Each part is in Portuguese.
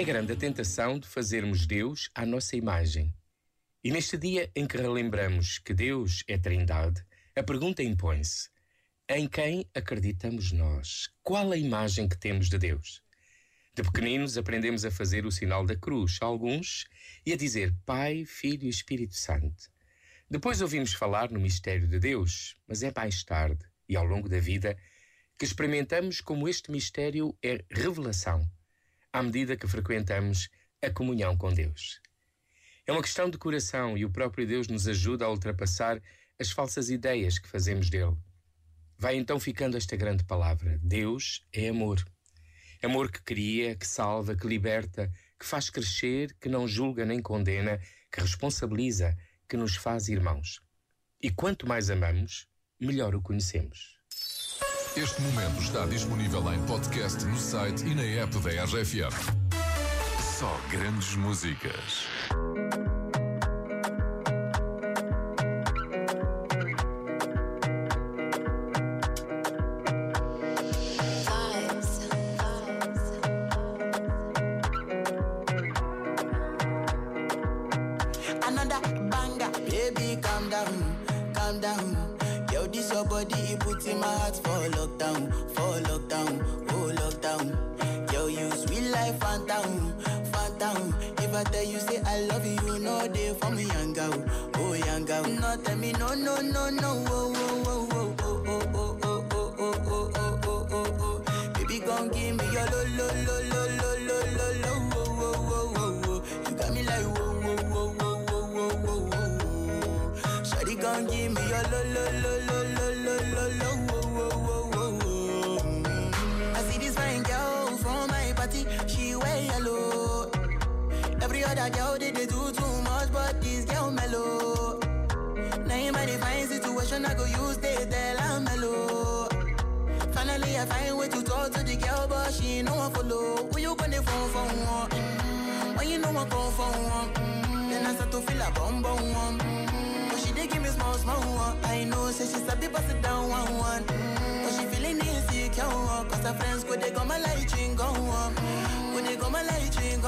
É grande a tentação de fazermos Deus à nossa imagem. E neste dia em que relembramos que Deus é Trindade, a pergunta impõe-se: em quem acreditamos nós? Qual a imagem que temos de Deus? De pequeninos aprendemos a fazer o sinal da cruz, alguns, e a dizer Pai, Filho e Espírito Santo. Depois ouvimos falar no mistério de Deus, mas é mais tarde e ao longo da vida que experimentamos como este mistério é revelação à medida que frequentamos a comunhão com Deus. É uma questão de coração e o próprio Deus nos ajuda a ultrapassar as falsas ideias que fazemos dele. Vai então ficando esta grande palavra: Deus é amor. Amor que cria, que salva, que liberta, que faz crescer, que não julga nem condena, que responsabiliza, que nos faz irmãos. E quanto mais amamos, melhor o conhecemos. Este momento está disponível em podcast no site e na app da RFM. Só grandes músicas. Another banger, baby, calm down, calm down. Yo, this your body, it puts in my heart for lockdown, for lockdown, oh lockdown. Yo, you sweet life, phantom, phantom. If I tell you say I love you, you know they for me, young girl, oh young girl. No, tell me no, no, no, no, oh, oh, gon' give me your lo, lo, lo, lo, lo, lo, lo, lo, oh, oh, oh, oh. Mm. I see this fine girl from my party, she wear yellow. Every other girl they, they do too much, but this girl mellow. Now in my fine situation, I go use they tell I'm mellow. Finally, I find way to talk to the girl, but she no one follow. Who you gonna phone for one? Mm, When you know I come for one, mm, then I start to feel a bum bum one. Mm, Dey give me small small one. I know, say she's a bit pass it down one one. Mm, But she feeling insecure, cause her friends go they go my light ring go on, go they go my light ring.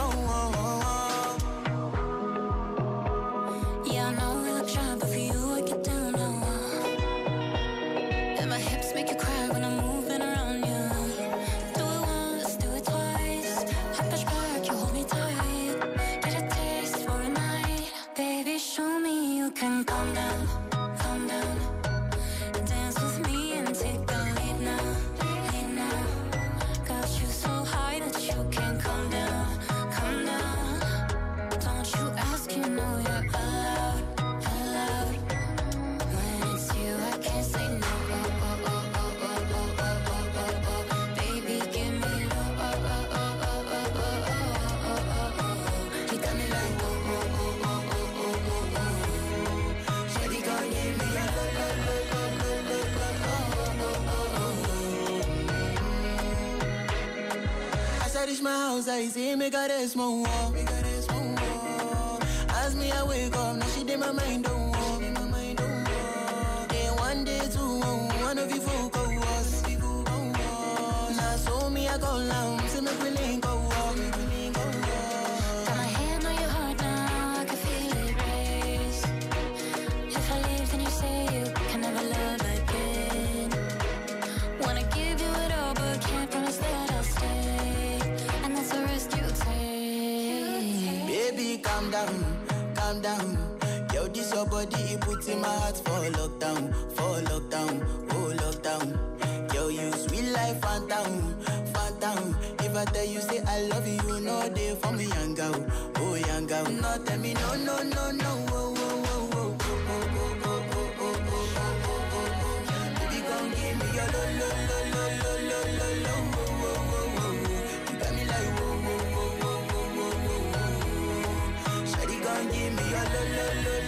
My house, I see me got a small wall. As me, I wake up, now she did my mind don't walk. Day one, day two, one of you folk was. Now so me, I go down, see me. Got my hand on your heart now, I can feel it race. If I leave, then you say you can never love again. Wanna give you it all, but can't promise that I'll stay. And that's the risk you. Baby, calm down, calm down. Yo, this your body, it puts in my heart for lockdown, for lockdown, oh lockdown. Yo, you sweet life, phantom, phantom. If I tell you say I love you, you know they for me, young girl, oh young girl. No, tell me no, no, lo, lo, lo.